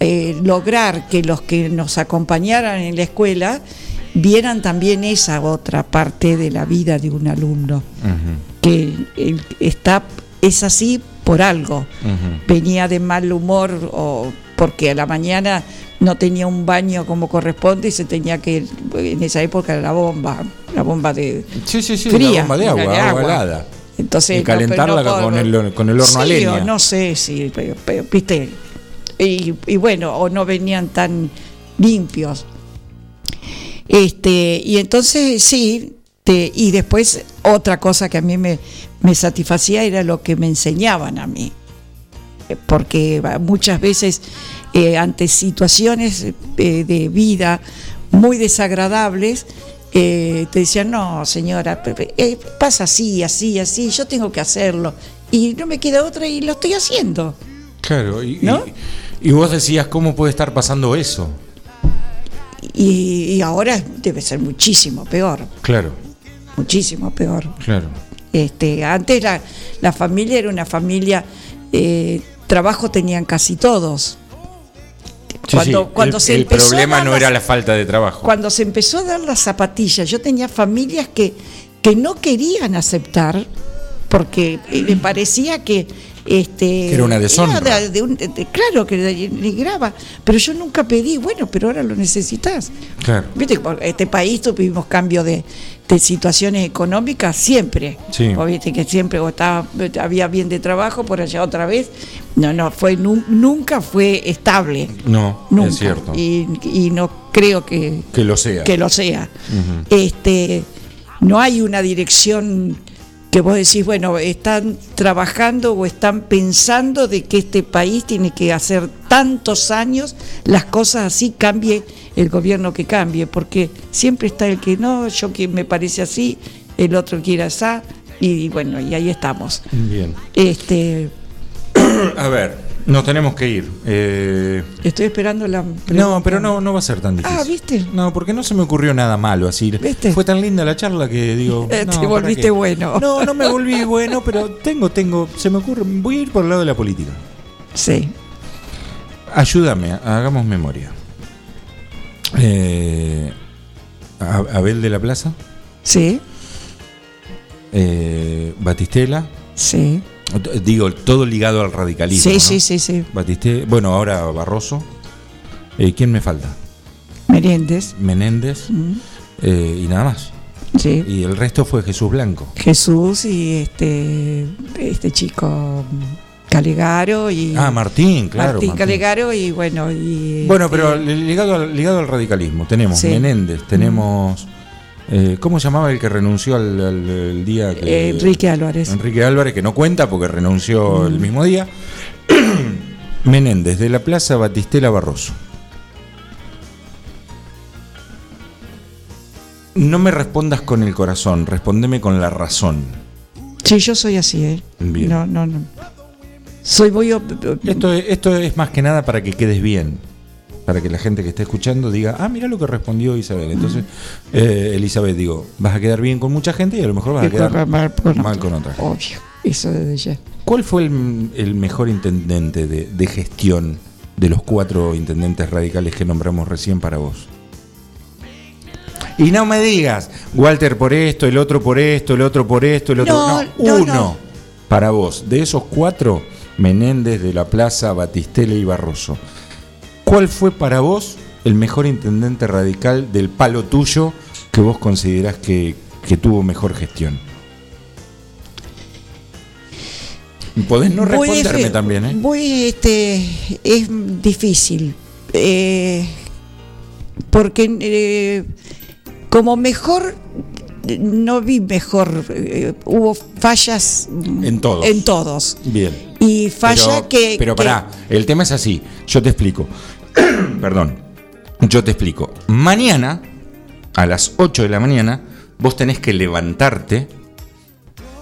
eh, lograr que los que nos acompañaran en la escuela vieran también esa otra parte de la vida de un alumno, que él está es así por algo. Venía de mal humor o porque a la mañana no tenía un baño como corresponde y se tenía que en esa época era la bomba, la bomba de Sí, sí, sí, fría, la bomba de agua, de agua agua. helada. Entonces, y calentarla no con, el, con el horno a Sí, leña. o no sé si, pero, pero, viste, y, y bueno, o no venían tan limpios. Este, y entonces sí, te- y después otra cosa que a mí me, me satisfacía era lo que me enseñaban a mí. Porque muchas veces eh, ante situaciones eh, de vida muy desagradables, eh, te decían, no, señora, pasa así, así, así, yo tengo que hacerlo. Y no me queda otra y lo estoy haciendo. Claro, y, ¿No? y, y vos decías, ¿cómo puede estar pasando eso? Y, y ahora debe ser muchísimo peor, Claro, muchísimo peor. claro. Este, antes la, la familia era una familia, eh, trabajo tenían casi todos. Sí, Cuando- sí, cuando el, se el empezó a problema dar no las- era la falta de trabajo. Cuando se empezó a dar las zapatillas, yo tenía familias que, que no querían aceptar porque eh, le parecía que este Que era una deshonra. de- de un- de- claro que denigraba, pero yo nunca pedí, bueno, pero ahora lo necesitas. Claro. Viste, este país tuvimos cambio de, de situaciones económicas siempre. Sí. Vos viste que siempre o estaba, había bien de trabajo, por allá otra vez. No, no, fue nu- nunca fue estable. No, Nunca. es cierto. Y, y no creo que, que lo sea. que lo sea. Este, no hay una dirección que vos decís, bueno, están trabajando o están pensando de que este país tiene que hacer tantos años las cosas así, cambie el gobierno que cambie, porque siempre está el que no, yo que me parece así, el otro quiere así, y bueno, y ahí estamos. Bien. Este, A ver, nos tenemos que ir. Eh, estoy esperando la no, pero no, no va a ser tan difícil. Ah, ¿viste? No, porque no se me ocurrió nada malo así. Fue tan linda la charla que digo. Eh, no, te ¿para volviste qué? bueno. No, no me volví bueno, pero tengo, tengo, se me ocurre, voy a ir por el lado de la política. Sí. Ayúdame, hagamos memoria. Eh, Abel de la Plaza. Sí. Eh, Batistela. Sí. Digo, todo ligado al radicalismo. Sí, ¿no? sí, sí, sí. Batiste, bueno, ahora Barroso. Eh, ¿Quién me falta? Menéndez. Menéndez. Mm. eh, y nada más. Sí. Y el resto fue Jesús Blanco. Jesús y este este chico Calegaro y Ah, Martín, claro. Martín, Martín. Calegaro y bueno y Bueno, este, pero ligado al, ligado al radicalismo. Tenemos Sí. Menéndez, tenemos. Eh, ¿Cómo se llamaba el que renunció al, al- el día que. Enrique Álvarez. Enrique Álvarez, que no cuenta porque renunció el Mm. mismo día. Menéndez, de la Plaza Batistela Barroso. No me respondas con el corazón, respondeme con la razón. Sí, yo soy así, ¿eh? Bien. No, no, no. Soy voy Esto, es- esto es más que nada para que quedes bien. Para que la gente que esté escuchando diga, ah, mira lo que respondió Isabel. Entonces, eh, Elizabeth, digo, vas a quedar bien con mucha gente y a lo mejor vas a quedar mal con mal otra. con otra. Obvio, eso desde ya. ¿Cuál fue el, el mejor intendente de, de gestión de los cuatro intendentes radicales que nombramos recién para vos? Y no me digas, Walter por esto, el otro por esto, el otro por esto, el otro. No, No, no, uno no. para vos. De esos cuatro, Menéndez de la Plaza, Batistela y Barroso. ¿Cuál fue para vos el mejor intendente radical del palo tuyo que vos considerás que, que tuvo mejor gestión? Podés no responderme también, ¿eh? Voy, este, es difícil. Eh, porque eh, como mejor no vi mejor, eh, hubo fallas En todos. En todos. Bien. Y falla pero, que. Pero que- pará, el tema es así. Yo te explico. Perdón. Yo te explico. Mañana, a las 8 de la mañana, vos tenés que levantarte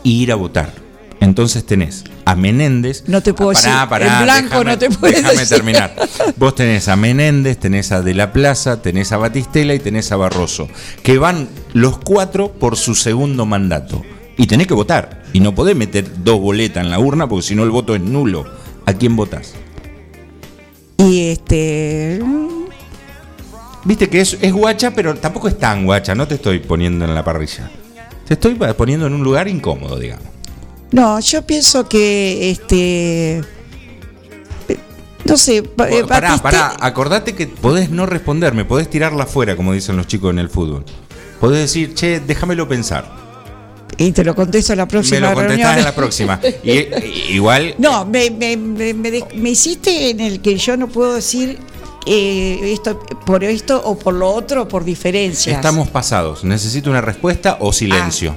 e ir a votar. Entonces tenés a Menéndez. No te puedo Pará, decir. pará, en blanco déjame- no te puedo déjame decir. terminar. Vos tenés a Menéndez, tenés a De la Plaza, tenés a Batistela y tenés a Barroso, que van los cuatro por su segundo mandato. Y tenés que votar. Y no podés meter dos boletas en la urna porque si no el voto es nulo. ¿A quién votás? Y este. Viste que es, es guacha, pero tampoco es tan guacha. No te estoy poniendo en la parrilla. Te estoy poniendo en un lugar incómodo, digamos. No, yo pienso que este. No sé, ba- eh, Pará, Batiste- pará, acordate que podés no responderme, podés tirarla afuera, como dicen los chicos en el fútbol. Podés decir, che, déjamelo pensar. Y te lo contesto en la Me próxima lo contestás reunión. en la próxima. Y, igual, No, me, me, me, me me hiciste en el que yo no puedo decir eh, esto por esto o por lo otro por diferencias. estamos pasados. Necesito una respuesta o silencio.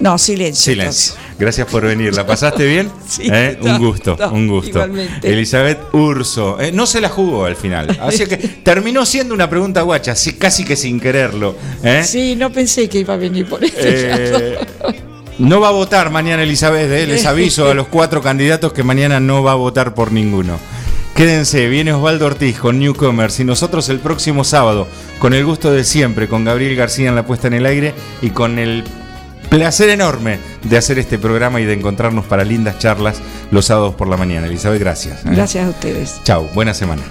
No, silencio. Silencio. Gracias por venir. ¿La pasaste bien? Sí, ¿Eh? no, un gusto, no, un gusto. igualmente. Elizabeth Urso. Eh, no se la jugó al final. Así que terminó siendo una pregunta guacha, casi que sin quererlo. ¿eh? Sí, no pensé que iba a venir por este no va a votar mañana Elizabeth, les aviso a los cuatro candidatos que mañana no va a votar por ninguno. Quédense, viene Osvaldo Ortiz con Newcomers y nosotros el próximo sábado, con el gusto de siempre, con Gabriel García en la puesta en el aire y con el placer enorme de hacer este programa y de encontrarnos para lindas charlas los sábados por la mañana. Elizabeth, gracias. ¿eh? Gracias a ustedes. Chau, buena semana.